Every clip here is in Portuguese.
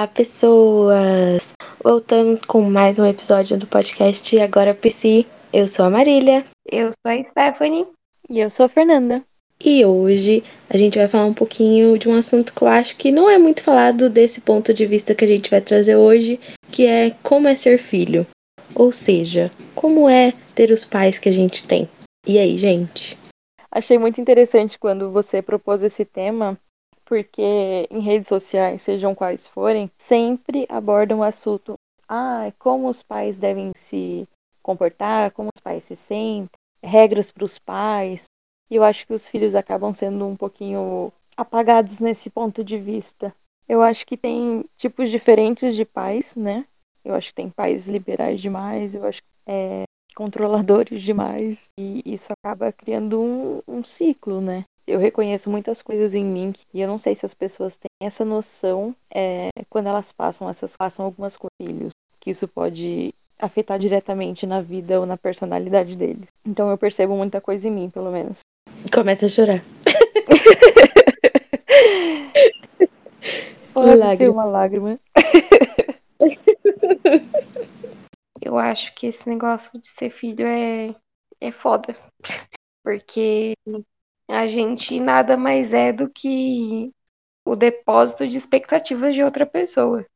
Olá, pessoas! Voltamos com mais um episódio do podcast Agora PC. Eu sou a Marília. Eu sou a Stephanie. E eu sou a Fernanda. E hoje a gente vai falar um pouquinho de um assunto que eu acho que não é muito falado desse ponto de vista que a gente vai trazer hoje, que é como é ser filho. Ou seja, como é ter os pais que a gente tem. E aí, gente? Achei muito interessante quando você propôs esse tema, porque em redes sociais, sejam quais forem, sempre abordam o assunto: ah, como os pais devem se comportar, como os pais se sentem, regras para os pais. E eu acho que os filhos acabam sendo um pouquinho apagados nesse ponto de vista. Eu acho que tem tipos diferentes de pais, né? Eu acho que tem pais liberais demais, eu acho que é, controladores demais. E isso acaba criando um, um ciclo, né? Eu reconheço muitas coisas em mim e eu não sei se as pessoas têm essa noção é, quando elas passam essas passam algumas com filhos que isso pode afetar diretamente na vida ou na personalidade deles. Então eu percebo muita coisa em mim, pelo menos. Começa a chorar. Pode lágrima. ser uma lágrima. eu acho que esse negócio de ser filho é, é foda. Porque a gente nada mais é do que o depósito de expectativas de outra pessoa.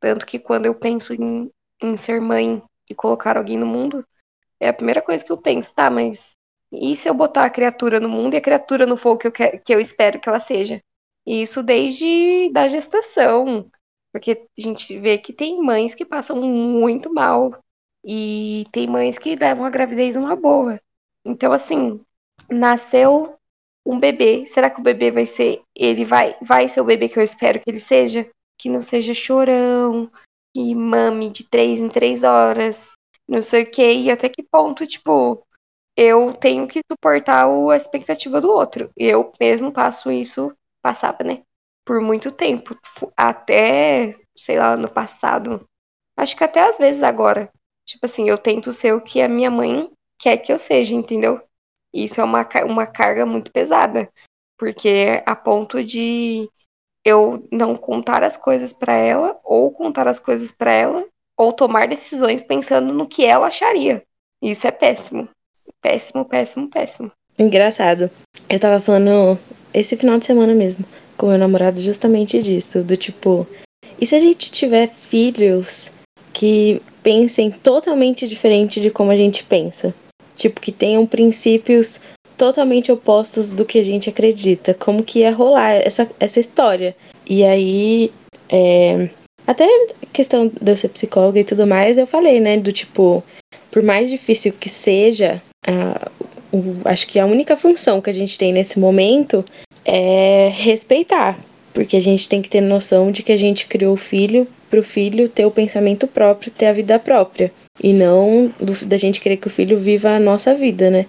Tanto que quando eu penso em, em ser mãe e colocar alguém no mundo, é a primeira coisa que eu penso, tá, mas e se eu botar a criatura no mundo e a criatura não for o que eu, que, eu espero que ela seja? E isso desde da gestação. Porque a gente vê que tem mães que passam muito mal. E tem mães que levam a gravidez numa boa. Então, assim, nasceu um bebê. Será que o bebê vai ser. Ele vai, vai ser o bebê que eu espero que ele seja? Que não seja chorão, que mame de três em três horas, não sei o que, e até que ponto, tipo, eu tenho que suportar a expectativa do outro. Eu mesmo passo isso, passava, né? Por muito tempo. Até, sei lá, no passado. Acho que até às vezes agora. Tipo assim, eu tento ser o que a minha mãe quer que eu seja, entendeu? Isso é uma, uma carga muito pesada, porque a ponto de eu não contar as coisas para ela, ou contar as coisas para ela, ou tomar decisões pensando no que ela acharia. Isso é péssimo. Péssimo, péssimo, péssimo. Engraçado. Eu tava falando esse final de semana mesmo com meu namorado justamente disso, do tipo, e se a gente tiver filhos que pensem totalmente diferente de como a gente pensa? Tipo, que tenham princípios totalmente opostos do que a gente acredita. Como que ia rolar essa, essa história. E aí, é, até questão de eu ser psicóloga e tudo mais, eu falei, né? Do tipo, por mais difícil que seja, a, o, acho que a única função que a gente tem nesse momento é respeitar. Porque a gente tem que ter noção de que a gente criou o filho para o filho ter o pensamento próprio, ter a vida própria. E não do, da gente querer que o filho viva a nossa vida, né?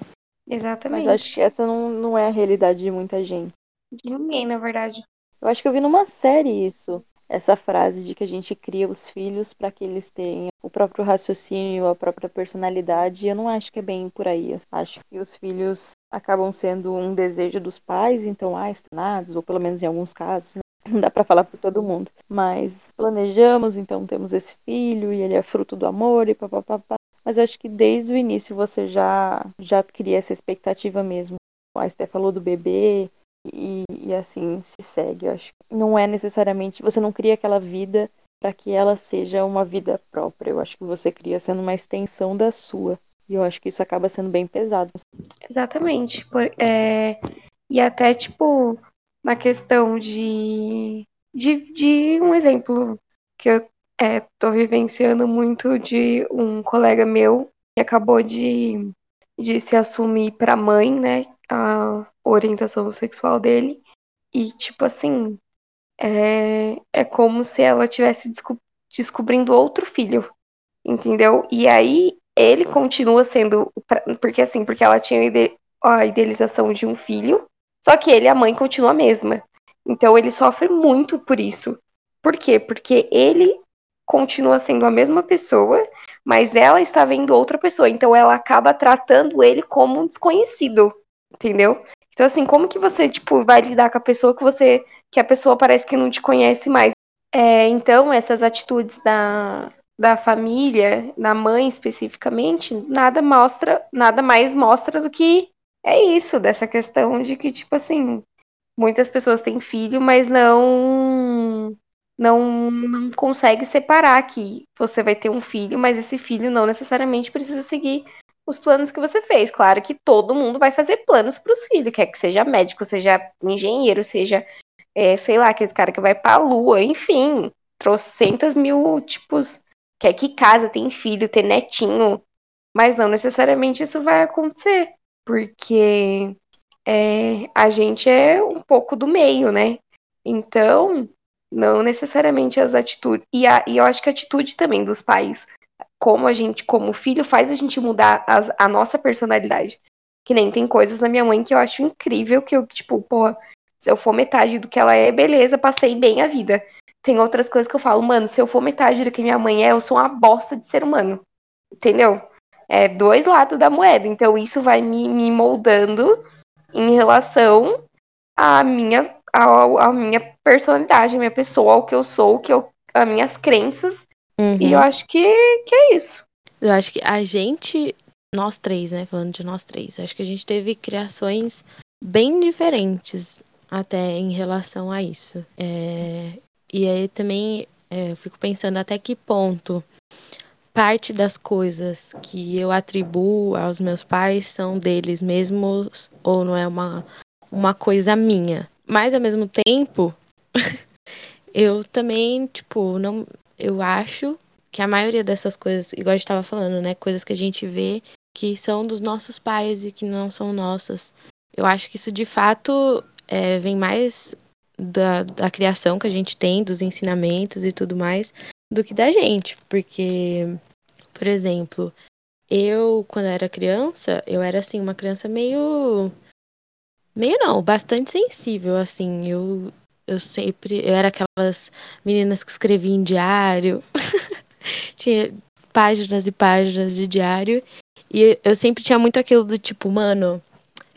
Exatamente. Mas acho que essa não, não é a realidade de muita gente. De ninguém, na verdade. Eu acho que eu vi numa série isso. Essa frase de que a gente cria os filhos para que eles tenham o próprio raciocínio, a própria personalidade. Eu não acho que é bem por aí. Acho que os filhos acabam sendo um desejo dos pais, então, ah, estanados, ou pelo menos em alguns casos, né? Não dá para falar por todo mundo, mas planejamos, então temos esse filho e ele é fruto do amor e papapá. Mas eu acho que desde o início você já já cria essa expectativa mesmo. A Esté falou do bebê e, e assim se segue. Eu acho que não é necessariamente você não cria aquela vida para que ela seja uma vida própria. Eu acho que você cria sendo uma extensão da sua. E eu acho que isso acaba sendo bem pesado. Exatamente. Por, é... E até, tipo, na questão de, de, de um exemplo que eu estou é, vivenciando muito de um colega meu que acabou de, de se assumir para mãe, né? A orientação sexual dele. E, tipo assim, é, é como se ela tivesse desco descobrindo outro filho, entendeu? E aí ele continua sendo. Porque assim, porque ela tinha a idealização de um filho, só que ele e a mãe continuam a mesma. Então ele sofre muito por isso. Por quê? Porque ele continua sendo a mesma pessoa, mas ela está vendo outra pessoa. Então ela acaba tratando ele como um desconhecido. Entendeu? Então, assim, como que você, tipo, vai lidar com a pessoa que você. que a pessoa parece que não te conhece mais? É, então, essas atitudes da, da família, da mãe especificamente, nada mostra, nada mais mostra do que é isso, dessa questão de que, tipo assim, muitas pessoas têm filho, mas não não, não consegue separar que você vai ter um filho, mas esse filho não necessariamente precisa seguir os planos que você fez. Claro que todo mundo vai fazer planos para os filhos, quer que seja médico, seja engenheiro, seja, é, sei lá, aquele cara que vai para a lua, enfim, trocentas mil tipos, quer que casa, tem filho, ter netinho, mas não necessariamente isso vai acontecer, porque é, a gente é um pouco do meio, né? Então, não necessariamente as atitudes. E, a, e eu acho que a atitude também dos pais, como a gente, como filho, faz a gente mudar as, a nossa personalidade. Que nem tem coisas na minha mãe que eu acho incrível, que eu, tipo, pô, se eu for metade do que ela é, beleza, passei bem a vida. Tem outras coisas que eu falo, mano, se eu for metade do que minha mãe é, eu sou uma bosta de ser humano. Entendeu? É dois lados da moeda. Então isso vai me, me moldando em relação à minha a, a minha personalidade, a minha pessoa, ao que eu sou, que eu, as minhas crenças. Uhum. E eu acho que, que é isso. Eu acho que a gente, nós três, né? Falando de nós três, acho que a gente teve criações bem diferentes até em relação a isso. É, e aí também é, eu fico pensando até que ponto parte das coisas que eu atribuo aos meus pais são deles mesmos ou não é uma, uma coisa minha. Mas ao mesmo tempo, eu também, tipo, não. Eu acho que a maioria dessas coisas, igual a gente tava falando, né? Coisas que a gente vê que são dos nossos pais e que não são nossas. Eu acho que isso de fato é, vem mais da, da criação que a gente tem, dos ensinamentos e tudo mais, do que da gente. Porque, por exemplo, eu, quando era criança, eu era assim, uma criança meio Meio não, bastante sensível, assim. Eu, eu sempre. Eu era aquelas meninas que escreviam em diário. tinha páginas e páginas de diário. E eu sempre tinha muito aquilo do tipo, mano,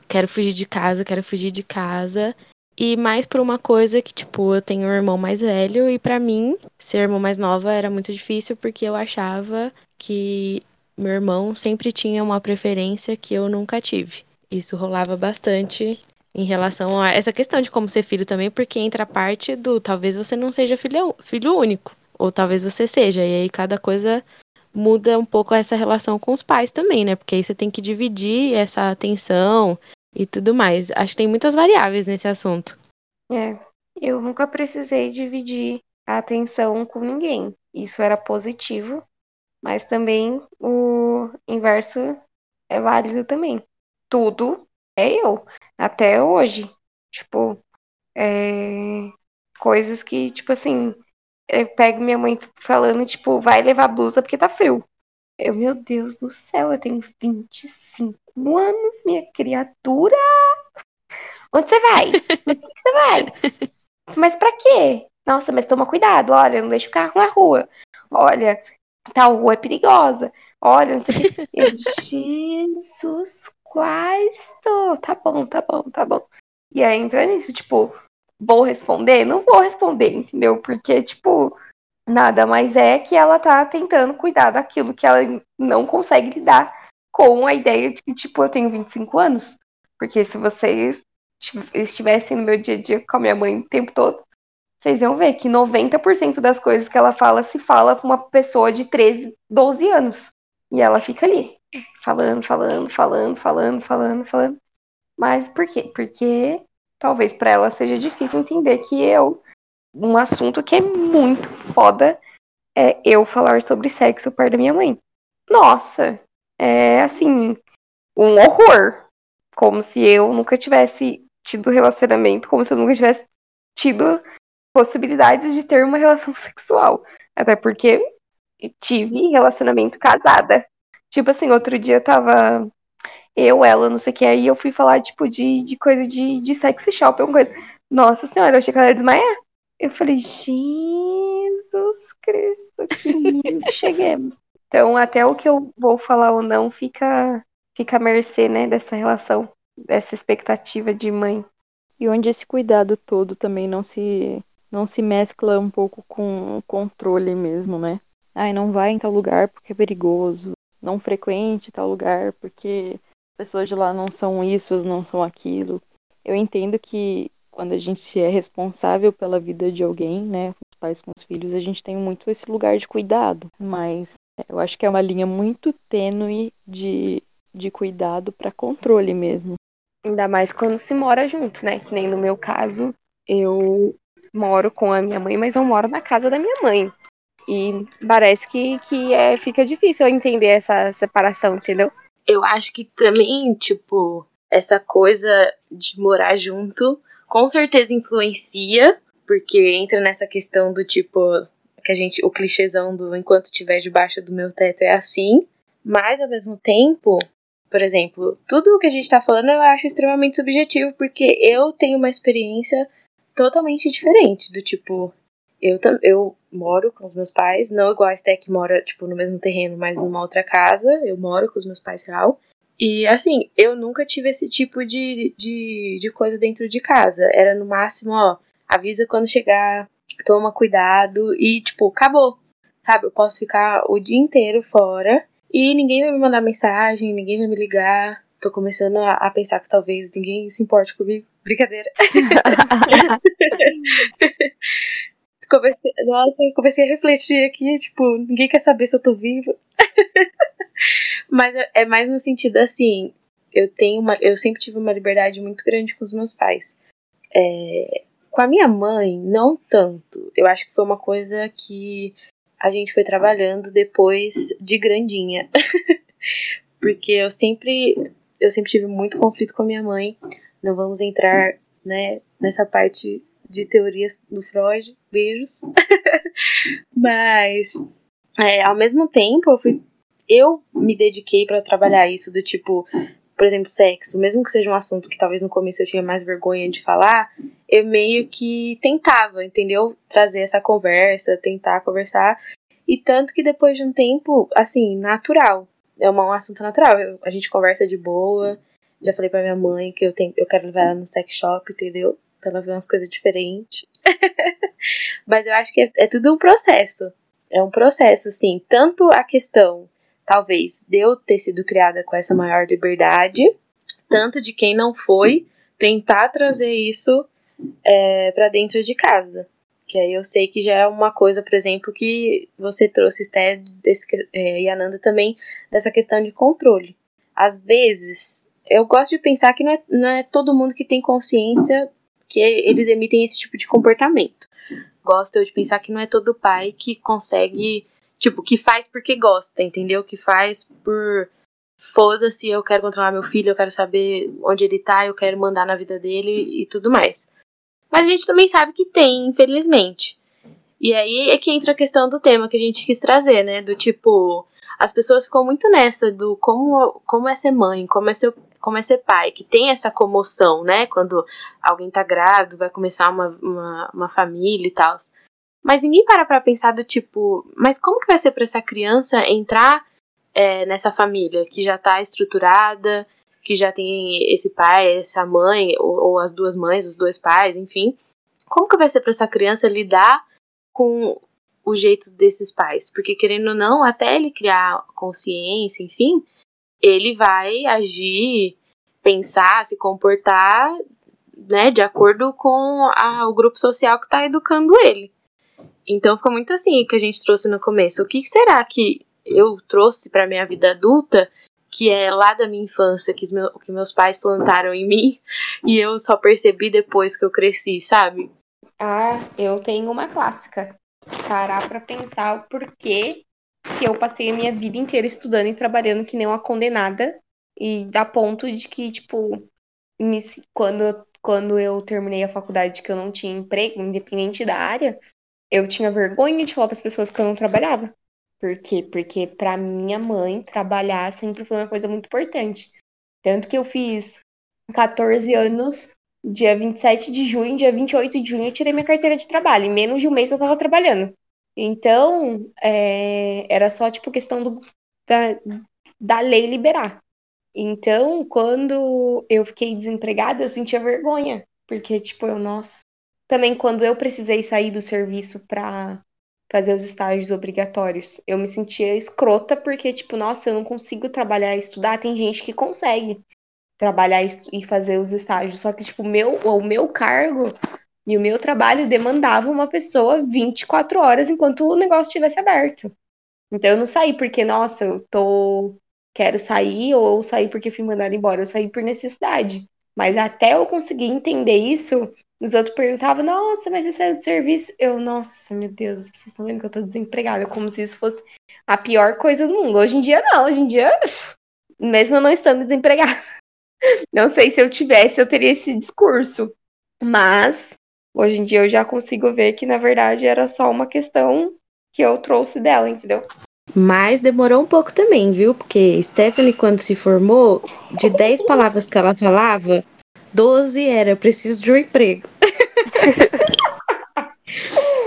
quero fugir de casa, quero fugir de casa. E mais por uma coisa que, tipo, eu tenho um irmão mais velho e para mim, ser irmão mais nova era muito difícil porque eu achava que meu irmão sempre tinha uma preferência que eu nunca tive. Isso rolava bastante em relação a essa questão de como ser filho também, porque entra a parte do talvez você não seja filho, filho único, ou talvez você seja, e aí cada coisa muda um pouco essa relação com os pais também, né? Porque aí você tem que dividir essa atenção e tudo mais. Acho que tem muitas variáveis nesse assunto. É, eu nunca precisei dividir a atenção com ninguém. Isso era positivo, mas também o inverso é válido também tudo é eu. Até hoje. Tipo, é... coisas que, tipo assim, eu pego minha mãe falando, tipo, vai levar blusa porque tá frio. Eu, meu Deus do céu, eu tenho 25 anos, minha criatura. Onde você vai? Onde você vai? Mas pra quê? Nossa, mas toma cuidado, olha, não deixa o carro na rua. Olha, tal rua é perigosa. Olha, não sei o que. Jesus tô? Tá bom, tá bom, tá bom. E aí entra nisso, tipo, vou responder? Não vou responder, entendeu? Porque, tipo, nada mais é que ela tá tentando cuidar daquilo que ela não consegue lidar com a ideia de que, tipo, eu tenho 25 anos. Porque se vocês estivessem no meu dia a dia com a minha mãe o tempo todo, vocês iam ver que 90% das coisas que ela fala se fala com uma pessoa de 13, 12 anos. E ela fica ali, falando, falando, falando, falando, falando, falando. Mas por quê? Porque talvez para ela seja difícil entender que eu um assunto que é muito foda é eu falar sobre sexo perto da minha mãe. Nossa, é assim, um horror. Como se eu nunca tivesse tido relacionamento, como se eu nunca tivesse tido possibilidades de ter uma relação sexual. Até porque tive relacionamento casada. Tipo assim, outro dia tava eu, ela, não sei o que, aí eu fui falar, tipo, de, de coisa de, de sexy shop, alguma coisa. Nossa senhora, eu achei que ela ia desmaiar. Eu falei, Jesus Cristo, que lindo cheguemos. Então, até o que eu vou falar ou não fica, fica à mercê, né, dessa relação, dessa expectativa de mãe. E onde esse cuidado todo também não se não se mescla um pouco com o controle mesmo, né? Ai, não vai em tal lugar porque é perigoso. Não frequente tal lugar porque pessoas de lá não são isso, não são aquilo. Eu entendo que quando a gente é responsável pela vida de alguém, né, os pais com os filhos, a gente tem muito esse lugar de cuidado, mas eu acho que é uma linha muito tênue de, de cuidado para controle mesmo. Ainda mais quando se mora junto, né? Que nem no meu caso, eu moro com a minha mãe, mas não moro na casa da minha mãe. E parece que, que é, fica difícil eu entender essa separação, entendeu? Eu acho que também, tipo, essa coisa de morar junto com certeza influencia, porque entra nessa questão do tipo que a gente o clichêzão do enquanto estiver debaixo do meu teto é assim, mas ao mesmo tempo, por exemplo, tudo o que a gente tá falando eu acho extremamente subjetivo, porque eu tenho uma experiência totalmente diferente, do tipo, eu, eu moro com os meus pais, não igual a Sté que mora, tipo, no mesmo terreno, mas numa outra casa, eu moro com os meus pais real, e assim, eu nunca tive esse tipo de, de, de coisa dentro de casa. Era no máximo, ó, avisa quando chegar, toma cuidado e, tipo, acabou. Sabe? Eu posso ficar o dia inteiro fora e ninguém vai me mandar mensagem, ninguém vai me ligar. Tô começando a, a pensar que talvez ninguém se importe comigo. Brincadeira. comecei, nossa, comecei a refletir aqui, tipo, ninguém quer saber se eu tô viva. Mas é, é mais no sentido assim, eu tenho uma, eu sempre tive uma liberdade muito grande com os meus pais. É, com a minha mãe, não tanto. Eu acho que foi uma coisa que a gente foi trabalhando depois de grandinha. Porque eu sempre eu sempre tive muito conflito com a minha mãe. Não vamos entrar, né, nessa parte de teorias do Freud. Beijos. Mas é, ao mesmo tempo eu fui eu me dediquei para trabalhar isso do tipo, por exemplo, sexo, mesmo que seja um assunto que talvez no começo eu tinha mais vergonha de falar, eu meio que tentava, entendeu? Trazer essa conversa, tentar conversar. E tanto que depois de um tempo, assim, natural. É um assunto natural. Eu, a gente conversa de boa. Já falei pra minha mãe que eu, tenho, eu quero levar ela no sex shop, entendeu? Pra ela ver umas coisas diferentes. Mas eu acho que é, é tudo um processo. É um processo, assim. Tanto a questão talvez de eu ter sido criada com essa maior liberdade, tanto de quem não foi, tentar trazer isso é, para dentro de casa. Que aí eu sei que já é uma coisa, por exemplo, que você trouxe, Esté é, e Ananda também, dessa questão de controle. Às vezes, eu gosto de pensar que não é, não é todo mundo que tem consciência que eles emitem esse tipo de comportamento. Gosto de pensar que não é todo pai que consegue Tipo, que faz porque gosta, entendeu? Que faz por. Foda-se, eu quero controlar meu filho, eu quero saber onde ele tá, eu quero mandar na vida dele e tudo mais. Mas a gente também sabe que tem, infelizmente. E aí é que entra a questão do tema que a gente quis trazer, né? Do tipo, as pessoas ficam muito nessa do como, como é ser mãe, como é ser, como é ser pai, que tem essa comoção, né? Quando alguém tá grávido, vai começar uma, uma, uma família e tal. Mas ninguém para pra pensar do tipo, mas como que vai ser para essa criança entrar é, nessa família que já tá estruturada, que já tem esse pai, essa mãe, ou, ou as duas mães, os dois pais, enfim. Como que vai ser para essa criança lidar com o jeito desses pais? Porque querendo ou não, até ele criar consciência, enfim, ele vai agir, pensar, se comportar, né, de acordo com a, o grupo social que está educando ele. Então ficou muito assim que a gente trouxe no começo. O que será que eu trouxe para minha vida adulta, que é lá da minha infância, que, meu, que meus pais plantaram em mim, e eu só percebi depois que eu cresci, sabe? Ah, eu tenho uma clássica. Parar pra pensar o porquê que eu passei a minha vida inteira estudando e trabalhando que nem uma condenada. E dá ponto de que, tipo, me, quando, quando eu terminei a faculdade que eu não tinha emprego, independente da área, eu tinha vergonha de falar para as pessoas que eu não trabalhava. Por quê? Porque para minha mãe, trabalhar sempre foi uma coisa muito importante. Tanto que eu fiz 14 anos, dia 27 de junho, dia 28 de junho, eu tirei minha carteira de trabalho. Em menos de um mês eu estava trabalhando. Então, é, era só, tipo, questão do, da, da lei liberar. Então, quando eu fiquei desempregada, eu sentia vergonha. Porque, tipo, eu, nossa, também quando eu precisei sair do serviço pra fazer os estágios obrigatórios, eu me sentia escrota porque, tipo, nossa, eu não consigo trabalhar e estudar. Tem gente que consegue trabalhar e fazer os estágios, só que, tipo, meu, o meu cargo e o meu trabalho demandava uma pessoa 24 horas enquanto o negócio estivesse aberto. Então eu não saí porque, nossa, eu tô. Quero sair ou sair porque fui mandada embora. Eu saí por necessidade. Mas até eu conseguir entender isso, os outros perguntavam, nossa, mas você saiu do serviço? Eu, nossa, meu Deus, vocês estão vendo que eu tô desempregada, como se isso fosse a pior coisa do mundo. Hoje em dia, não, hoje em dia, mesmo eu não estando desempregada, não sei se eu tivesse, eu teria esse discurso. Mas, hoje em dia, eu já consigo ver que, na verdade, era só uma questão que eu trouxe dela, entendeu? Mas demorou um pouco também, viu? Porque Stephanie, quando se formou, de 10 palavras que ela falava, 12 era: eu preciso de um emprego.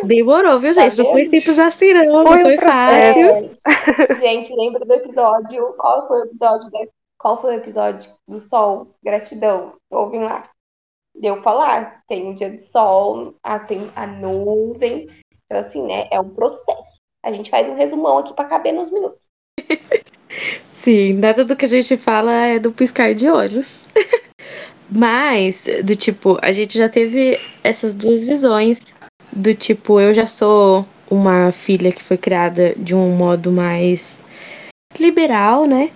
Demorou, viu, gente? Tá foi simples assim, não. Foi não foi fácil. gente, lembra do episódio? Qual foi o episódio? Da... Qual foi o episódio do sol? Gratidão. Ouvem lá. Deu falar. Tem o dia do sol, a, tem a nuvem. Então, assim, né? É um processo. A gente faz um resumão aqui para caber nos minutos. Sim, nada do que a gente fala é do piscar de olhos. Mas, do tipo, a gente já teve essas duas visões. Do tipo, eu já sou uma filha que foi criada de um modo mais liberal, né?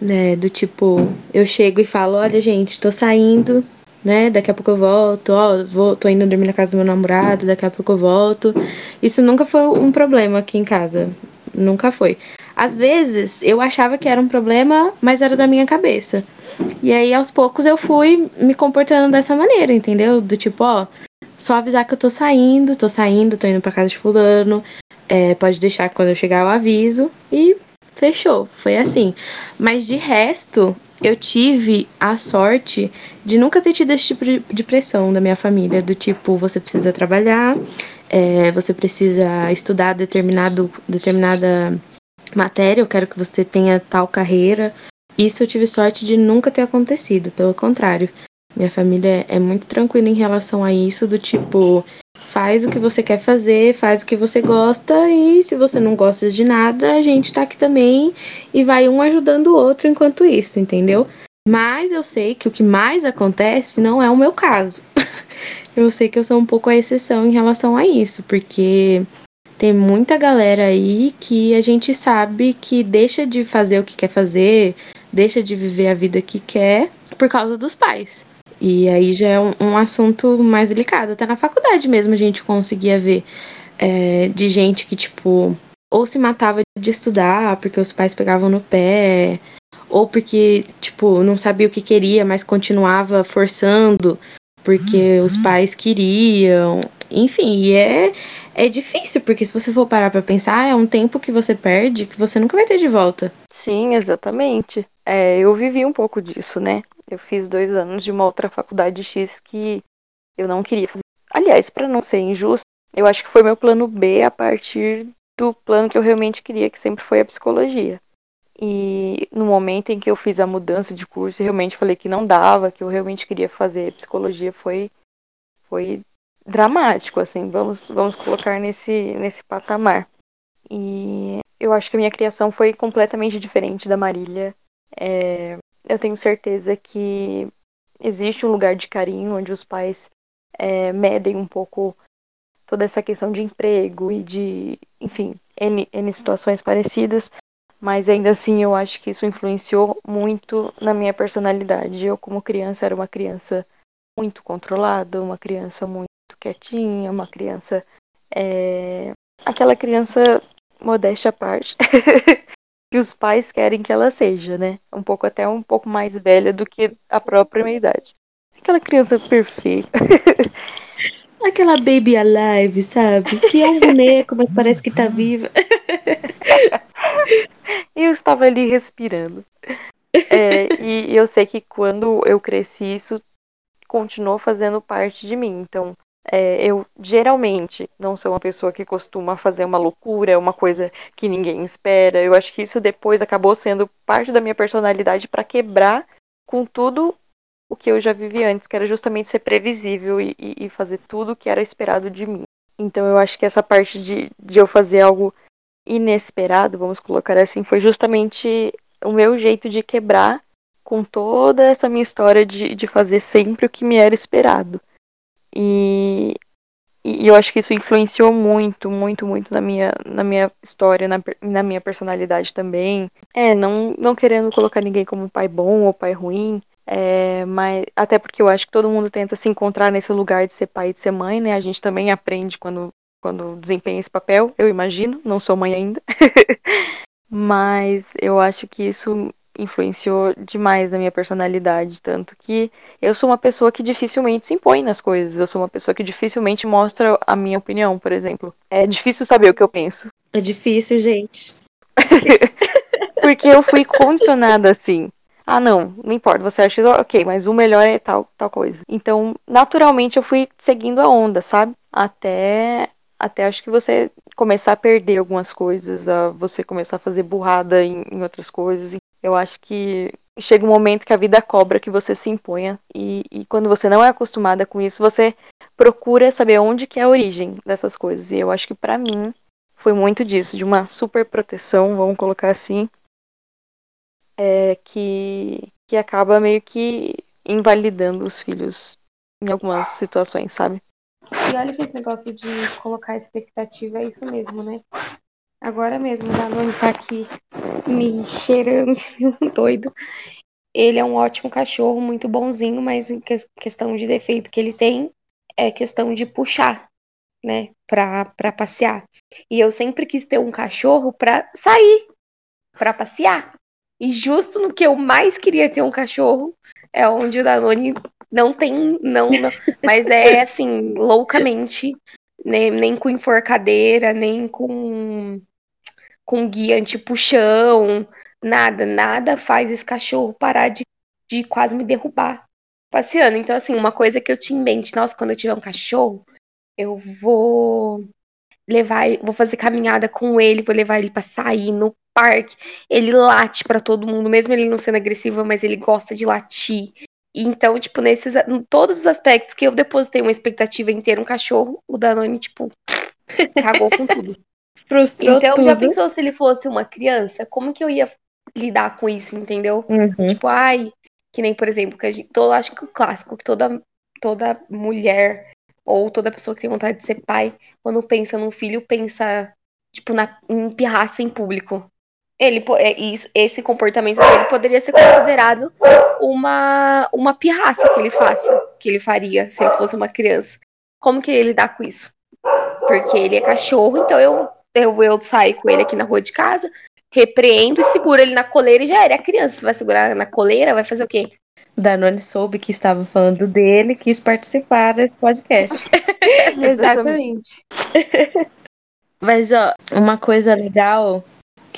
né? Do tipo, eu chego e falo, olha, gente, tô saindo, né? Daqui a pouco eu volto, ó, vou, tô indo dormir na casa do meu namorado, daqui a pouco eu volto. Isso nunca foi um problema aqui em casa. Nunca foi. Às vezes eu achava que era um problema, mas era da minha cabeça. E aí aos poucos eu fui me comportando dessa maneira, entendeu? Do tipo, ó, só avisar que eu tô saindo, tô saindo, tô indo pra casa de fulano. É, pode deixar que quando eu chegar eu aviso. E fechou. Foi assim. Mas de resto, eu tive a sorte de nunca ter tido esse tipo de pressão da minha família, do tipo, você precisa trabalhar, é, você precisa estudar determinado, determinada matéria, eu quero que você tenha tal carreira. Isso eu tive sorte de nunca ter acontecido, pelo contrário. Minha família é muito tranquila em relação a isso, do tipo, faz o que você quer fazer, faz o que você gosta e se você não gosta de nada, a gente tá aqui também e vai um ajudando o outro enquanto isso, entendeu? Mas eu sei que o que mais acontece não é o meu caso. eu sei que eu sou um pouco a exceção em relação a isso, porque tem muita galera aí que a gente sabe que deixa de fazer o que quer fazer, deixa de viver a vida que quer por causa dos pais. E aí já é um, um assunto mais delicado. Até na faculdade mesmo a gente conseguia ver é, de gente que, tipo, ou se matava de estudar porque os pais pegavam no pé, ou porque, tipo, não sabia o que queria, mas continuava forçando porque uhum. os pais queriam. Enfim, e é, é difícil, porque se você for parar pra pensar, é um tempo que você perde que você nunca vai ter de volta. Sim, exatamente. É, eu vivi um pouco disso, né? Eu fiz dois anos de uma outra faculdade X que eu não queria fazer. Aliás, para não ser injusto, eu acho que foi meu plano B a partir do plano que eu realmente queria, que sempre foi a psicologia. E no momento em que eu fiz a mudança de curso realmente falei que não dava, que eu realmente queria fazer psicologia, foi, foi dramático, assim, vamos, vamos colocar nesse, nesse patamar. E eu acho que a minha criação foi completamente diferente da Marília. É, eu tenho certeza que existe um lugar de carinho onde os pais é, medem um pouco toda essa questão de emprego e de, enfim, N, N situações parecidas, mas ainda assim eu acho que isso influenciou muito na minha personalidade. Eu, como criança, era uma criança muito controlada, uma criança muito quietinha, uma criança. É... aquela criança modéstia à parte que os pais querem que ela seja, né? Um pouco até um pouco mais velha do que a própria minha idade. Aquela criança perfeita. Aquela baby alive, sabe? Que é um boneco, mas parece que tá viva. eu estava ali respirando. É, e eu sei que quando eu cresci, isso continuou fazendo parte de mim. Então, é, eu geralmente não sou uma pessoa que costuma fazer uma loucura, uma coisa que ninguém espera. Eu acho que isso depois acabou sendo parte da minha personalidade para quebrar com tudo o que eu já vivi antes, que era justamente ser previsível e, e fazer tudo o que era esperado de mim. Então eu acho que essa parte de, de eu fazer algo inesperado, vamos colocar assim, foi justamente o meu jeito de quebrar com toda essa minha história de, de fazer sempre o que me era esperado. E, e eu acho que isso influenciou muito, muito, muito na minha, na minha história, na, na minha personalidade também. É, não, não querendo colocar ninguém como pai bom ou pai ruim, é, mas até porque eu acho que todo mundo tenta se encontrar nesse lugar de ser pai e de ser mãe, né? A gente também aprende quando, quando desempenha esse papel, eu imagino, não sou mãe ainda. mas eu acho que isso influenciou demais na minha personalidade, tanto que eu sou uma pessoa que dificilmente se impõe nas coisas, eu sou uma pessoa que dificilmente mostra a minha opinião, por exemplo. É difícil saber o que eu penso. É difícil, gente. Porque eu fui condicionada assim. Ah, não, não importa, você acha isso, ok, mas o melhor é tal, tal coisa. Então, naturalmente, eu fui seguindo a onda, sabe? Até, até acho que você começar a perder algumas coisas, a você começar a fazer burrada em, em outras coisas. Eu acho que chega um momento que a vida cobra que você se imponha e, e, quando você não é acostumada com isso, você procura saber onde que é a origem dessas coisas. E eu acho que para mim foi muito disso, de uma super proteção, vamos colocar assim, é, que, que acaba meio que invalidando os filhos em algumas situações, sabe? E olha que esse negócio de colocar expectativa é isso mesmo, né? Agora mesmo, o Danone tá aqui me cheirando, doido. Ele é um ótimo cachorro, muito bonzinho, mas em questão de defeito que ele tem, é questão de puxar, né, pra, pra passear. E eu sempre quis ter um cachorro pra sair, pra passear. E justo no que eu mais queria ter um cachorro, é onde o Danone não tem, não, não mas é assim, loucamente, nem, nem com enforcadeira, nem com com guia anti-puxão, nada, nada faz esse cachorro parar de, de quase me derrubar passeando. Então, assim, uma coisa que eu tinha em mente, nossa, quando eu tiver um cachorro, eu vou levar, vou fazer caminhada com ele, vou levar ele para sair no parque. Ele late para todo mundo, mesmo ele não sendo agressivo, mas ele gosta de latir. Então, tipo, nesses em todos os aspectos que eu depositei uma expectativa em ter um cachorro, o Danone, tipo, cagou com tudo. Frustrou então, tudo. já pensou se ele fosse uma criança? Como que eu ia lidar com isso, entendeu? Uhum. Tipo, ai, que nem, por exemplo, que a gente, todo, acho que o clássico, que toda, toda mulher ou toda pessoa que tem vontade de ser pai, quando pensa num filho, pensa, tipo, na, em pirraça em público. Ele, é, isso, esse comportamento dele poderia ser considerado uma, uma pirraça que ele faça, que ele faria se ele fosse uma criança. Como que ele lidar com isso? Porque ele é cachorro, então eu eu, eu saio com ele aqui na rua de casa, repreendo e seguro ele na coleira e já era. a criança, você vai segurar na coleira, vai fazer o quê? Danone soube que estava falando dele quis participar desse podcast. Exatamente. Mas, ó, uma coisa legal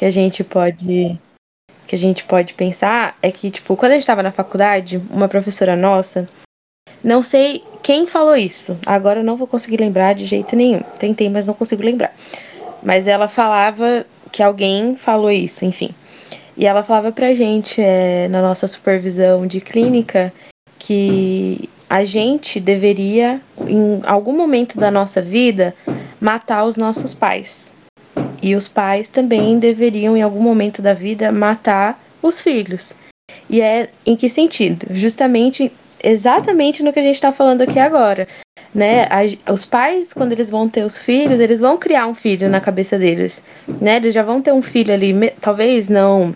que a gente pode que a gente pode pensar é que, tipo, quando a gente estava na faculdade, uma professora nossa, não sei quem falou isso, agora eu não vou conseguir lembrar de jeito nenhum. Tentei, mas não consigo lembrar. Mas ela falava que alguém falou isso, enfim. E ela falava pra gente, é, na nossa supervisão de clínica, que a gente deveria, em algum momento da nossa vida, matar os nossos pais. E os pais também deveriam, em algum momento da vida, matar os filhos. E é em que sentido? Justamente, exatamente no que a gente está falando aqui agora né? Os pais, quando eles vão ter os filhos, eles vão criar um filho na cabeça deles, né? Eles já vão ter um filho ali, talvez não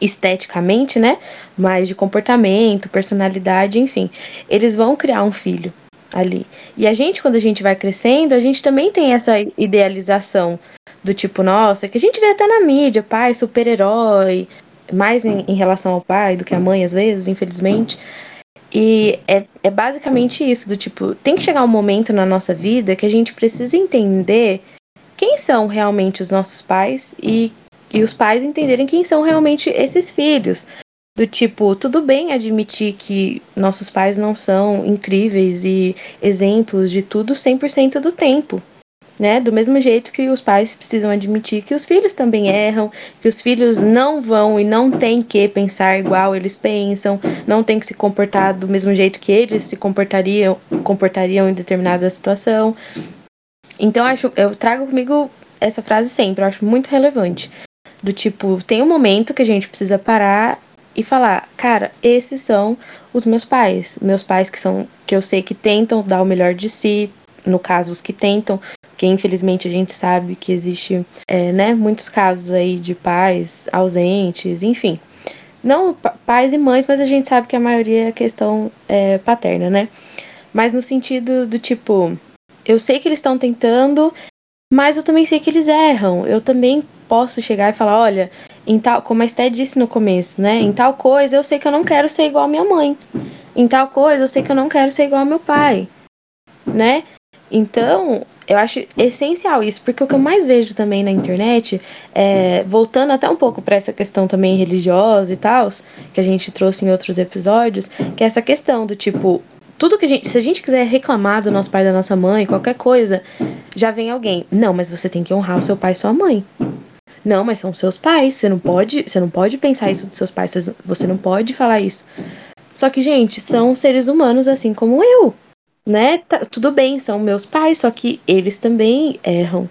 esteticamente, né? Mas de comportamento, personalidade, enfim. Eles vão criar um filho ali. E a gente, quando a gente vai crescendo, a gente também tem essa idealização do tipo, nossa, que a gente vê até na mídia, pai, super-herói, mais em, em relação ao pai do que a mãe, às vezes, infelizmente. E é, é basicamente isso, do tipo, tem que chegar um momento na nossa vida que a gente precisa entender quem são realmente os nossos pais e, e os pais entenderem quem são realmente esses filhos. Do tipo, tudo bem admitir que nossos pais não são incríveis e exemplos de tudo 100% do tempo. Né? Do mesmo jeito que os pais precisam admitir que os filhos também erram, que os filhos não vão e não têm que pensar igual eles pensam, não tem que se comportar do mesmo jeito que eles se comportariam, comportariam em determinada situação. Então acho, eu trago comigo essa frase sempre, eu acho muito relevante. Do tipo, tem um momento que a gente precisa parar e falar, cara, esses são os meus pais, meus pais que são que eu sei que tentam dar o melhor de si, no caso os que tentam, que infelizmente a gente sabe que existe, é, né, muitos casos aí de pais ausentes, enfim. Não pais e mães, mas a gente sabe que a maioria é questão é, paterna, né? Mas no sentido do tipo, eu sei que eles estão tentando, mas eu também sei que eles erram. Eu também posso chegar e falar, olha, em tal, como a Esté disse no começo, né? Em tal coisa eu sei que eu não quero ser igual a minha mãe. Em tal coisa eu sei que eu não quero ser igual ao meu pai, né? Então, eu acho essencial isso, porque o que eu mais vejo também na internet, é, voltando até um pouco para essa questão também religiosa e tal, que a gente trouxe em outros episódios, que é essa questão do tipo, tudo que a gente, se a gente quiser reclamar do nosso pai, da nossa mãe, qualquer coisa, já vem alguém. Não, mas você tem que honrar o seu pai e sua mãe. Não, mas são seus pais, você não pode, você não pode pensar isso dos seus pais, você não pode falar isso. Só que, gente, são seres humanos assim como eu né? Tá, tudo bem, são meus pais, só que eles também erram.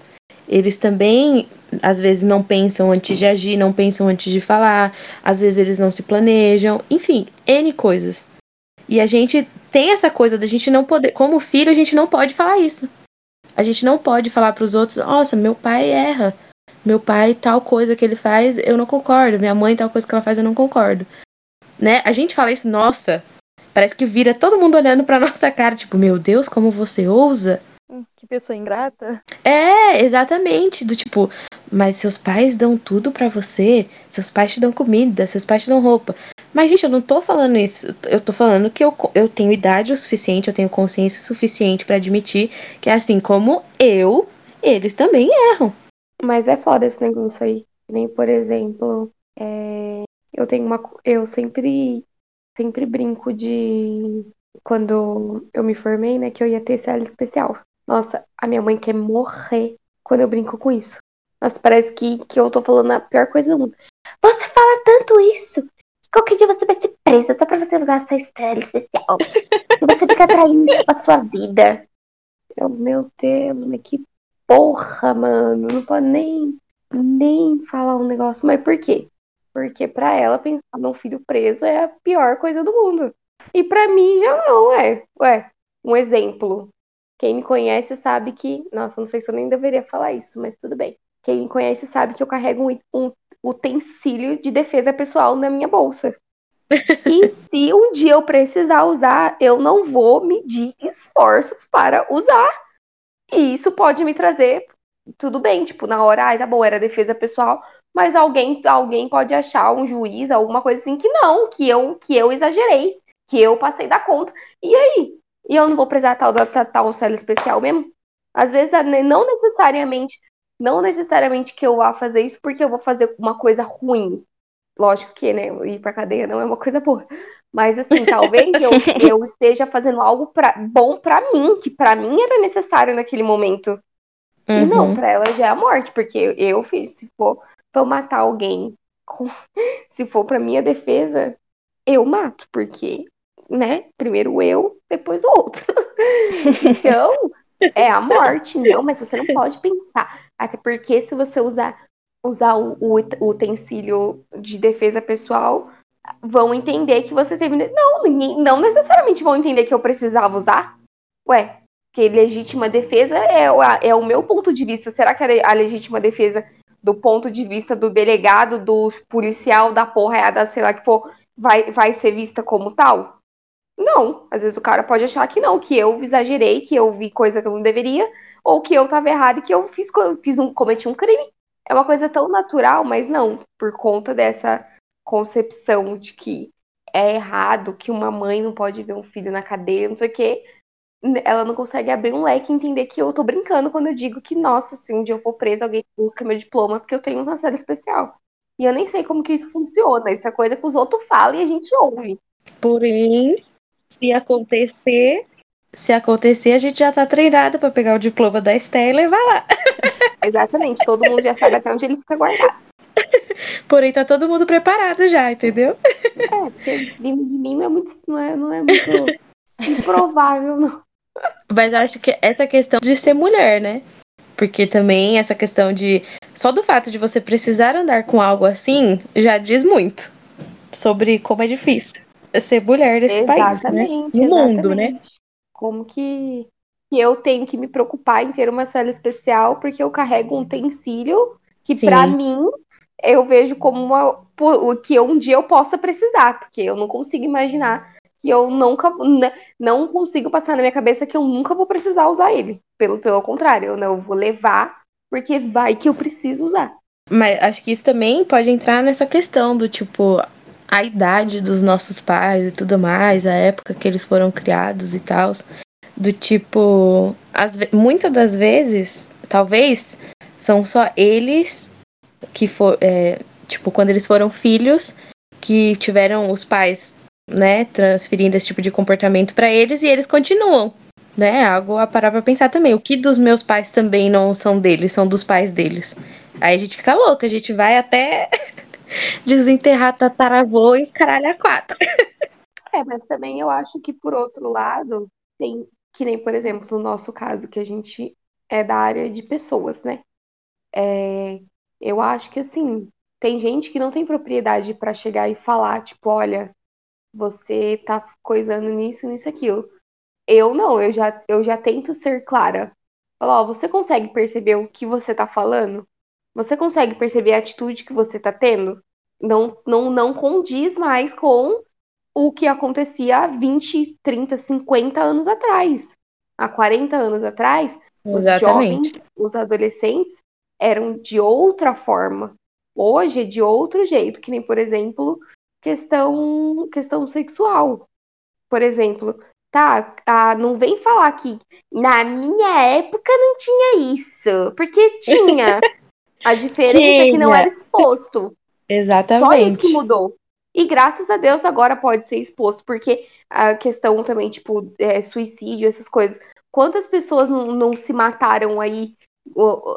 Eles também, às vezes, não pensam antes de agir, não pensam antes de falar, às vezes eles não se planejam, enfim, N coisas. E a gente tem essa coisa da gente não poder, como filho, a gente não pode falar isso. A gente não pode falar para os outros, nossa, meu pai erra. Meu pai, tal coisa que ele faz, eu não concordo. Minha mãe, tal coisa que ela faz, eu não concordo. Né? A gente fala isso, nossa, Parece que vira todo mundo olhando pra nossa cara, tipo, meu Deus, como você ousa? Hum, que pessoa ingrata. É, exatamente. Do tipo, mas seus pais dão tudo para você, seus pais te dão comida, seus pais te dão roupa. Mas, gente, eu não tô falando isso. Eu tô falando que eu, eu tenho idade o suficiente, eu tenho consciência suficiente para admitir que, assim como eu, eles também erram. Mas é foda esse negócio aí. Nem, por exemplo, é... eu tenho uma. Eu sempre sempre brinco de quando eu me formei, né, que eu ia ter célula especial. Nossa, a minha mãe quer morrer quando eu brinco com isso. Nossa, parece que, que eu tô falando a pior coisa do mundo. Você fala tanto isso que qualquer dia você vai ser presa só pra você usar essa estrela especial. e você fica traindo isso pra sua vida. Eu, meu Deus, mas que porra, mano. Não pode nem, nem falar um negócio. Mas por quê? Porque para ela pensar num filho preso é a pior coisa do mundo. E para mim já não é. Ué, um exemplo. Quem me conhece sabe que. Nossa, não sei se eu nem deveria falar isso, mas tudo bem. Quem me conhece sabe que eu carrego um, um utensílio de defesa pessoal na minha bolsa. e se um dia eu precisar usar, eu não vou medir esforços para usar. E isso pode me trazer tudo bem, tipo, na hora, ai, tá bom, era defesa pessoal, mas alguém, alguém pode achar um juiz, alguma coisa assim, que não, que eu, que eu exagerei, que eu passei da conta. E aí? E eu não vou precisar tal da tal cela especial mesmo? Às vezes, não necessariamente, não necessariamente que eu vá fazer isso porque eu vou fazer uma coisa ruim. Lógico que, né, ir pra cadeia não é uma coisa boa. Mas assim, talvez eu, eu esteja fazendo algo pra, bom para mim, que para mim era necessário naquele momento. Uhum. E não, para ela já é a morte, porque eu fiz, se for eu matar alguém, se for pra minha defesa, eu mato, porque, né, primeiro eu, depois o outro. então, é a morte, não, mas você não pode pensar. Até porque se você usar, usar o, o, utensílio de defesa pessoal, vão entender que você teve. Não, não necessariamente vão entender que eu precisava usar. Ué, que legítima defesa é, é o meu ponto de vista. Será que a legítima defesa do ponto de vista do delegado, do policial, da porrada, sei lá que for, vai, vai ser vista como tal? Não. Às vezes o cara pode achar que não, que eu exagerei, que eu vi coisa que eu não deveria, ou que eu tava errado e que eu fiz, fiz um, cometi um crime. É uma coisa tão natural, mas não, por conta dessa concepção de que é errado, que uma mãe não pode ver um filho na cadeia, não sei o quê ela não consegue abrir um leque e entender que eu tô brincando quando eu digo que, nossa, se um dia eu for presa, alguém busca meu diploma porque eu tenho uma série especial. E eu nem sei como que isso funciona. Isso é coisa que os outros falam e a gente ouve. Porém, se acontecer, se acontecer, a gente já tá treinado para pegar o diploma da Esté e levar lá. Exatamente, todo mundo já sabe até onde ele fica guardado. Porém, tá todo mundo preparado já, entendeu? É, porque vindo de mim não é muito, não é, não é muito improvável, não. Mas eu acho que essa questão de ser mulher, né? Porque também essa questão de. Só do fato de você precisar andar com algo assim já diz muito sobre como é difícil ser mulher nesse país, né? No mundo, né? Como que, que eu tenho que me preocupar em ter uma cela especial porque eu carrego um utensílio que para mim eu vejo como uma que um dia eu possa precisar, porque eu não consigo imaginar que eu nunca não consigo passar na minha cabeça que eu nunca vou precisar usar ele. Pelo, pelo contrário, eu não vou levar porque vai que eu preciso usar. Mas acho que isso também pode entrar nessa questão do tipo a idade dos nossos pais e tudo mais, a época que eles foram criados e tal. Do tipo, as, muitas das vezes, talvez, são só eles que for, é, tipo, quando eles foram filhos, que tiveram os pais, né, transferindo esse tipo de comportamento para eles e eles continuam, né? Algo a parar pra pensar também. O que dos meus pais também não são deles, são dos pais deles. Aí a gente fica louca, a gente vai até desenterrar tataravô e os caralho a quatro. É, mas também eu acho que, por outro lado, tem, que nem, por exemplo, no nosso caso, que a gente é da área de pessoas, né? É, eu acho que, assim, tem gente que não tem propriedade para chegar e falar, tipo, olha, você tá coisando nisso, nisso, aquilo. Eu não, eu já, eu já tento ser clara. Falar, ó, você consegue perceber o que você tá falando? Você consegue perceber a atitude que você está tendo? Não, não, não condiz mais com o que acontecia há 20, 30, 50 anos atrás. Há 40 anos atrás, Exatamente. os jovens, os adolescentes eram de outra forma. Hoje é de outro jeito, que nem, por exemplo, questão, questão sexual. Por exemplo, tá, ah, não vem falar que na minha época não tinha isso, porque tinha. A diferença Tinha. é que não era exposto. Exatamente. Só isso que mudou. E graças a Deus agora pode ser exposto, porque a questão também, tipo, é, suicídio, essas coisas. Quantas pessoas não, não se mataram aí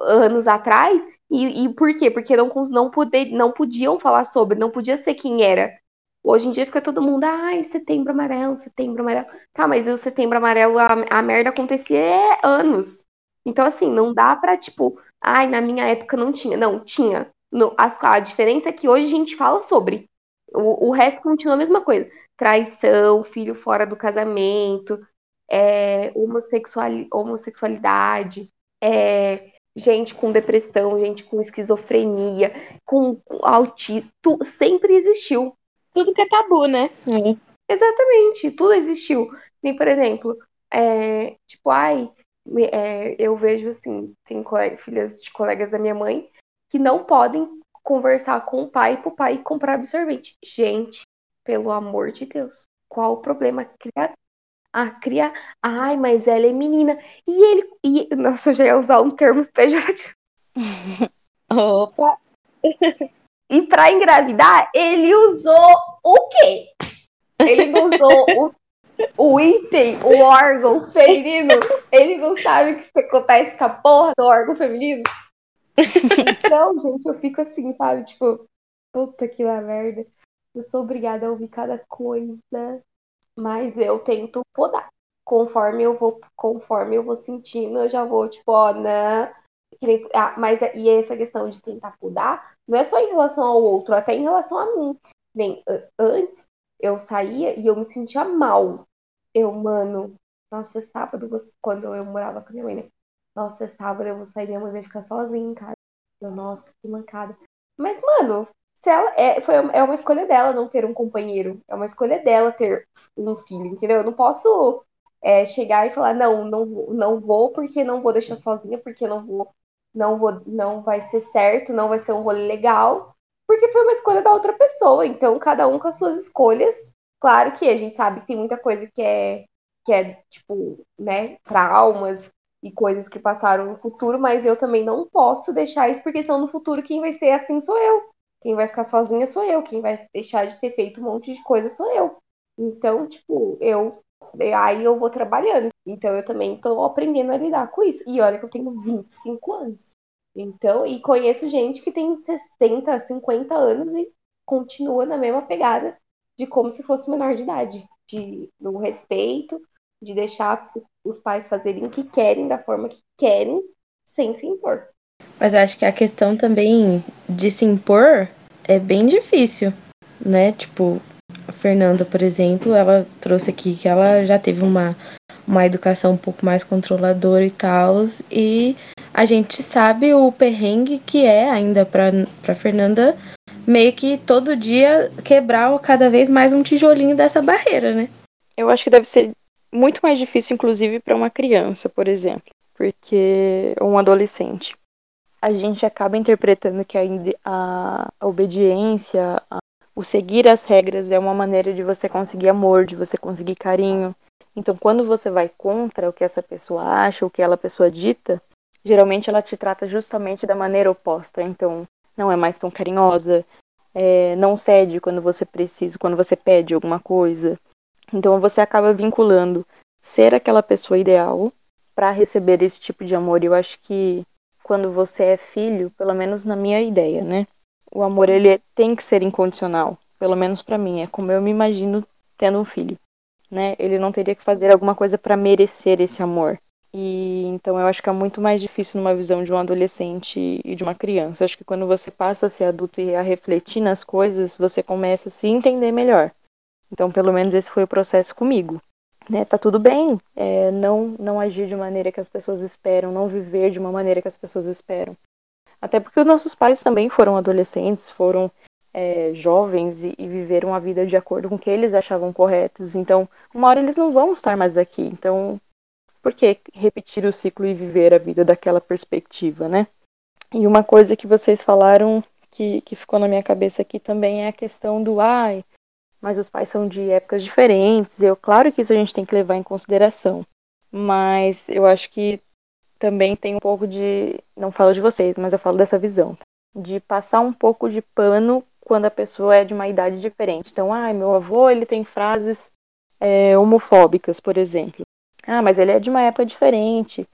anos atrás? E, e por quê? Porque não, não, poder, não podiam falar sobre, não podia ser quem era. Hoje em dia fica todo mundo, ai, setembro amarelo, setembro amarelo. Tá, mas o setembro amarelo, a, a merda acontecia é anos. Então, assim, não dá pra, tipo, Ai, na minha época não tinha. Não, tinha. No, a, a diferença é que hoje a gente fala sobre. O, o resto continua a mesma coisa. Traição, filho fora do casamento, é, homossexual, homossexualidade, é, gente com depressão, gente com esquizofrenia, com, com autismo. Sempre existiu. Tudo que é tabu, né? É. Exatamente, tudo existiu. Nem, por exemplo, é, tipo, ai, é, eu vejo assim, tem colega, filhas de colegas da minha mãe que não podem conversar com o pai pro pai comprar absorvente. Gente, pelo amor de Deus, qual o problema? Cria... Ah, cria. Ai, mas ela é menina. E ele. E... Nossa, eu já ia usar um termo pejorativo. Opa! e pra engravidar, ele usou o quê? Ele não usou o o item, o órgão feminino, ele não sabe o que acontece com a porra do órgão feminino. Então, gente, eu fico assim, sabe? Tipo, puta que lá merda. Eu sou obrigada a ouvir cada coisa, mas eu tento podar. Conforme eu vou, conforme eu vou sentindo, eu já vou, tipo, ó, né? Ah, mas e essa questão de tentar podar não é só em relação ao outro, até em relação a mim. Nem antes eu saía e eu me sentia mal. Eu, mano, nossa, é sábado, quando eu morava com minha mãe, né? Nossa, é sábado, eu vou sair, minha mãe vai ficar sozinha em casa. Eu, nossa, que mancada. Mas, mano, se ela é, foi, é uma escolha dela não ter um companheiro. É uma escolha dela ter um filho, entendeu? Eu não posso é, chegar e falar, não, não, não vou porque não vou deixar sozinha, porque não vou, não vou, não vai ser certo, não vai ser um rolê legal porque foi uma escolha da outra pessoa. Então, cada um com as suas escolhas. Claro que a gente sabe que tem muita coisa que é, que é tipo, né, traumas e coisas que passaram no futuro, mas eu também não posso deixar isso, porque senão no futuro quem vai ser assim sou eu. Quem vai ficar sozinha sou eu. Quem vai deixar de ter feito um monte de coisa sou eu. Então, tipo, eu aí eu vou trabalhando. Então eu também tô aprendendo a lidar com isso. E olha que eu tenho 25 anos. Então, e conheço gente que tem 60, 50 anos e continua na mesma pegada de como se fosse menor de idade. De, do respeito, de deixar os pais fazerem o que querem, da forma que querem, sem se impor. Mas acho que a questão também de se impor é bem difícil, né? Tipo, a Fernanda, por exemplo, ela trouxe aqui que ela já teve uma, uma educação um pouco mais controladora e tal, e a gente sabe o perrengue que é ainda para Fernanda meio que todo dia quebrar cada vez mais um tijolinho dessa barreira, né? Eu acho que deve ser muito mais difícil, inclusive, para uma criança, por exemplo, porque um adolescente. A gente acaba interpretando que a, a, a obediência, a, o seguir as regras é uma maneira de você conseguir amor, de você conseguir carinho. Então, quando você vai contra o que essa pessoa acha, o que ela pessoa dita, geralmente ela te trata justamente da maneira oposta. Então, não é mais tão carinhosa, é, não cede quando você precisa, quando você pede alguma coisa. Então, você acaba vinculando ser aquela pessoa ideal para receber esse tipo de amor. Eu acho que quando você é filho, pelo menos na minha ideia, né? o amor ele tem que ser incondicional, pelo menos para mim, é como eu me imagino tendo um filho, né? Ele não teria que fazer alguma coisa para merecer esse amor. E então eu acho que é muito mais difícil numa visão de um adolescente e de uma criança. Eu acho que quando você passa a ser adulto e a refletir nas coisas, você começa a se entender melhor. Então, pelo menos esse foi o processo comigo. Né, tá tudo bem é, não não agir de maneira que as pessoas esperam, não viver de uma maneira que as pessoas esperam. Até porque os nossos pais também foram adolescentes, foram é, jovens e, e, viveram a vida de acordo com o que eles achavam corretos. Então, uma hora eles não vão estar mais aqui. Então, por que repetir o ciclo e viver a vida daquela perspectiva, né? E uma coisa que vocês falaram que, que ficou na minha cabeça aqui também é a questão do ai, mas os pais são de épocas diferentes. Eu, claro que isso a gente tem que levar em consideração. Mas eu acho que também tem um pouco de. Não falo de vocês, mas eu falo dessa visão. De passar um pouco de pano quando a pessoa é de uma idade diferente. Então, ah, meu avô ele tem frases é, homofóbicas, por exemplo. Ah, mas ele é de uma época diferente.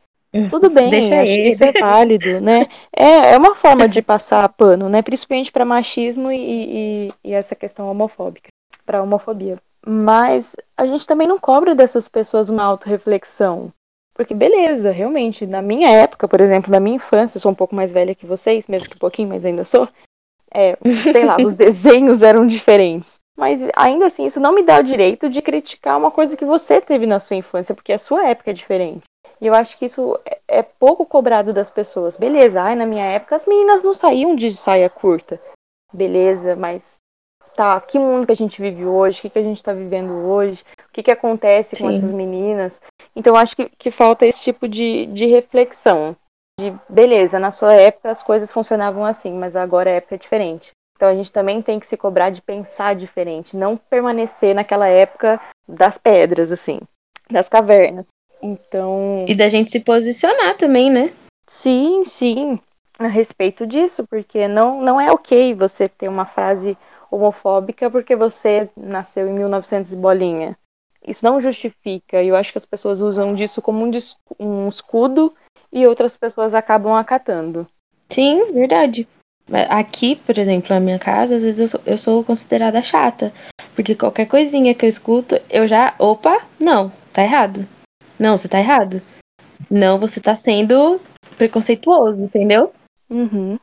Tudo bem, isso é válido, né? É, é uma forma de passar pano, né? Principalmente para machismo e, e, e, essa questão homofóbica, para homofobia. Mas a gente também não cobra dessas pessoas uma autorreflexão. Porque, beleza, realmente, na minha época, por exemplo, na minha infância, eu sou um pouco mais velha que vocês, mesmo que um pouquinho, mas ainda sou. É, sei lá, os desenhos eram diferentes. Mas ainda assim, isso não me dá o direito de criticar uma coisa que você teve na sua infância, porque a sua época é diferente. E eu acho que isso é, é pouco cobrado das pessoas. Beleza, ai, na minha época as meninas não saíam de saia curta. Beleza, mas tá, que mundo que a gente vive hoje, o que, que a gente está vivendo hoje, o que, que acontece Sim. com essas meninas. Então, acho que, que falta esse tipo de, de reflexão. De, beleza, na sua época as coisas funcionavam assim, mas agora a época é diferente. Então, a gente também tem que se cobrar de pensar diferente, não permanecer naquela época das pedras, assim, das cavernas. Então. E da gente se posicionar também, né? Sim, sim, a respeito disso, porque não, não é ok você ter uma frase homofóbica porque você nasceu em 1900 e bolinha. Isso não justifica, e eu acho que as pessoas usam disso como um, um escudo e outras pessoas acabam acatando. Sim, verdade. Aqui, por exemplo, na minha casa, às vezes eu sou, eu sou, considerada chata. Porque qualquer coisinha que eu escuto, eu já. Opa, não, tá errado. Não, você tá errado. Não, você tá sendo preconceituoso, entendeu? Uhum.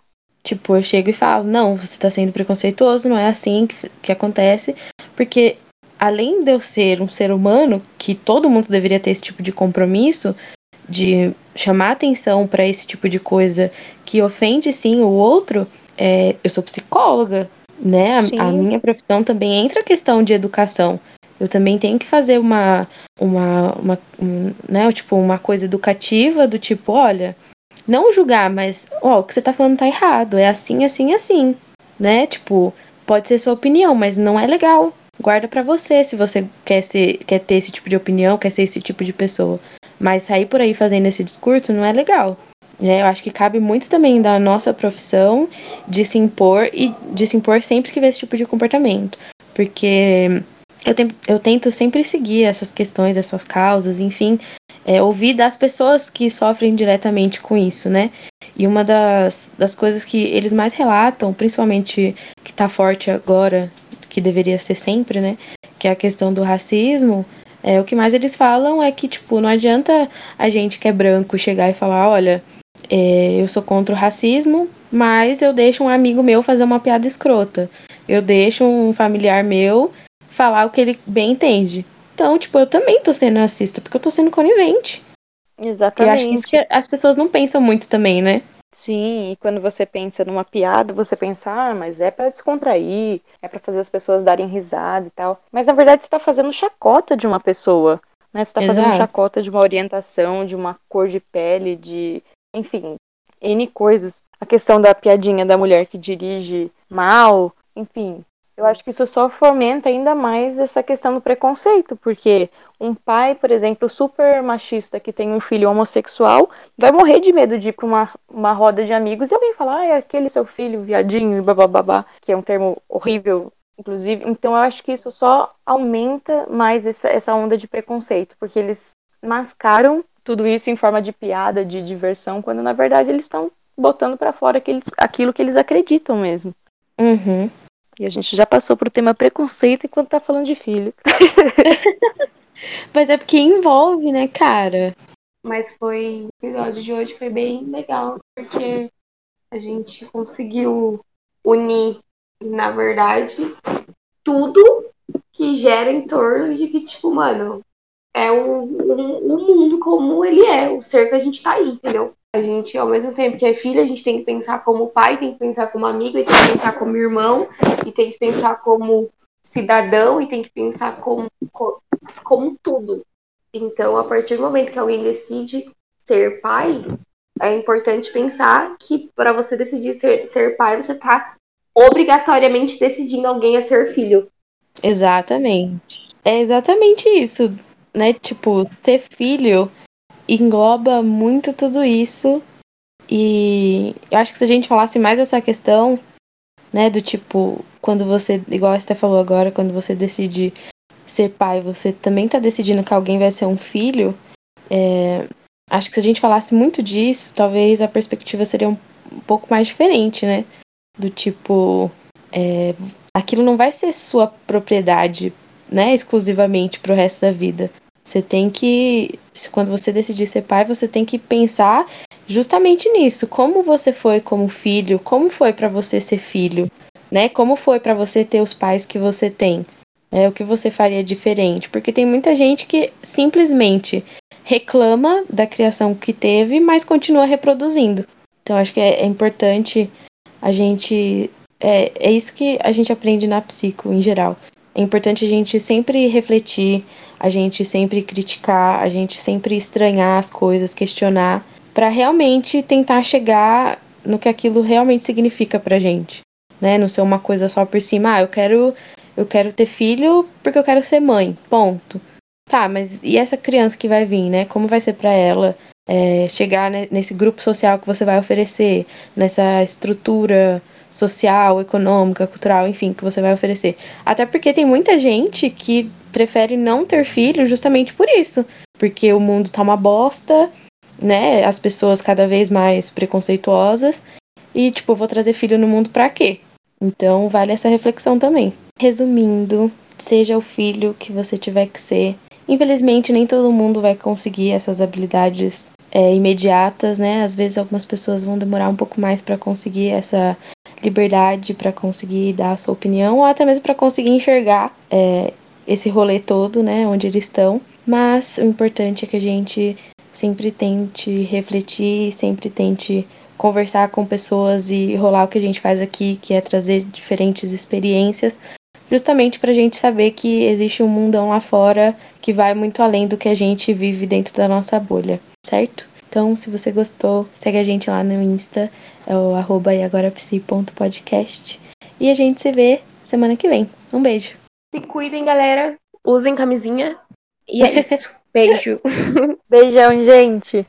Tipo, eu chego e falo, não, você tá sendo preconceituoso, não é assim que, que acontece. Porque além de eu ser um ser humano, que todo mundo deveria ter esse tipo de compromisso, de chamar atenção para esse tipo de coisa que ofende sim o outro, é, eu sou psicóloga, né? A, a, minha profissão também entra a questão de educação. Eu também tenho que fazer uma, uma, uma um, né, tipo, uma coisa educativa do tipo, olha, não julgar, mas ó, o que você tá falando tá errado, é assim, assim, assim, né? Tipo, pode ser sua opinião, mas não é legal guarda para você se você quer ser, quer ter esse tipo de opinião, quer ser esse tipo de pessoa. Mas sair por aí fazendo esse discurso não é legal. É, eu acho que cabe muito também da nossa profissão de se impor e de se impor sempre que vê esse tipo de comportamento. Porque eu, te, eu tento sempre seguir essas questões, essas causas, enfim, é, ouvir das pessoas que sofrem diretamente com isso, né? E uma das, das coisas que eles mais relatam, principalmente que tá forte agora, que deveria ser sempre, né? Que é a questão do racismo. É, o que mais eles falam é que, tipo, não adianta a gente que é branco chegar e falar, olha, é, eu sou contra o racismo, mas eu deixo um amigo meu fazer uma piada escrota. Eu deixo um familiar meu falar o que ele bem entende. Então, tipo, eu também tô sendo racista, porque eu tô sendo conivente. Exatamente. E acho que as pessoas não pensam muito também, né? Sim, e quando você pensa numa piada, você pensa, ah, mas é para descontrair, é para fazer as pessoas darem risada e tal. Mas na verdade você tá fazendo chacota de uma pessoa, né? Você tá Exato. fazendo chacota de uma orientação, de uma cor de pele, de, enfim, N coisas. A questão da piadinha da mulher que dirige mal, enfim, eu acho que isso só fomenta ainda mais essa questão do preconceito, porque um pai, por exemplo, super machista que tem um filho homossexual, vai morrer de medo de ir para uma, uma roda de amigos e alguém falar, ah, é aquele seu filho, viadinho, e babá, que é um termo horrível, inclusive. Então eu acho que isso só aumenta mais essa, essa onda de preconceito, porque eles mascaram tudo isso em forma de piada, de diversão, quando na verdade eles estão botando para fora aquilo que eles acreditam mesmo. Uhum. E a gente já passou pro tema preconceito enquanto tá falando de filho. Mas é porque envolve, né, cara? Mas foi. O episódio de hoje foi bem legal, porque a gente conseguiu unir, na verdade, tudo que gera em torno de que, tipo, mano, é o, o, o mundo como ele é, o ser que a gente tá aí, entendeu? A gente, ao mesmo tempo que é filho, a gente tem que pensar como pai, tem que pensar como amigo, tem que pensar como irmão, e tem que pensar como cidadão, e tem que pensar como, como tudo. Então, a partir do momento que alguém decide ser pai, é importante pensar que para você decidir ser, ser pai, você tá obrigatoriamente decidindo alguém a ser filho. Exatamente. É exatamente isso, né? Tipo, ser filho engloba muito tudo isso. E eu acho que se a gente falasse mais essa questão, né, do tipo, quando você, igual a Esther falou agora, quando você decide ser pai, você também tá decidindo que alguém vai ser um filho. É, acho que se a gente falasse muito disso, talvez a perspectiva seria um, um pouco mais diferente, né? Do tipo, é, aquilo não vai ser sua propriedade, né, exclusivamente pro resto da vida. Você tem que, quando você decidir ser pai, você tem que pensar justamente nisso. Como você foi como filho? Como foi para você ser filho? Né? Como foi para você ter os pais que você tem? É o que você faria diferente? Porque tem muita gente que simplesmente reclama da criação que teve, mas continua reproduzindo. Então acho que é, é importante a gente é, é isso que a gente aprende na psico em geral. É importante a gente sempre refletir, a gente sempre criticar, a gente sempre estranhar as coisas, questionar, para realmente tentar chegar no que aquilo realmente significa pra gente, né? Não ser uma coisa só por cima, ah, eu quero eu quero ter filho porque eu quero ser mãe, ponto. Tá, mas e essa criança que vai vir, né? Como vai ser para ela é, chegar nesse grupo social que você vai oferecer, nessa estrutura social, econômica, cultural, enfim, que você vai oferecer. Até porque tem muita gente que prefere não ter filho justamente por isso. Porque o mundo tá uma bosta, né? As pessoas cada vez mais preconceituosas. E, tipo, vou trazer filho no mundo pra quê? Então, vale essa reflexão também. Resumindo, seja o filho que você tiver que ser. Infelizmente, nem todo mundo vai conseguir essas habilidades é, imediatas, né? Às vezes, algumas pessoas vão demorar um pouco mais para conseguir essa liberdade para conseguir dar a sua opinião ou até mesmo para conseguir enxergar é, esse rolê todo, né, onde eles estão. Mas o importante é que a gente sempre tente refletir, sempre tente conversar com pessoas e rolar o que a gente faz aqui, que é trazer diferentes experiências, justamente para a gente saber que existe um mundão lá fora que vai muito além do que a gente vive dentro da nossa bolha, certo? Então, se você gostou, segue a gente lá no Insta, é o arroba eagorapsi.podcast. E a gente se vê semana que vem. Um beijo. Se cuidem, galera. Usem camisinha. E é isso. Beijo. Beijão, gente.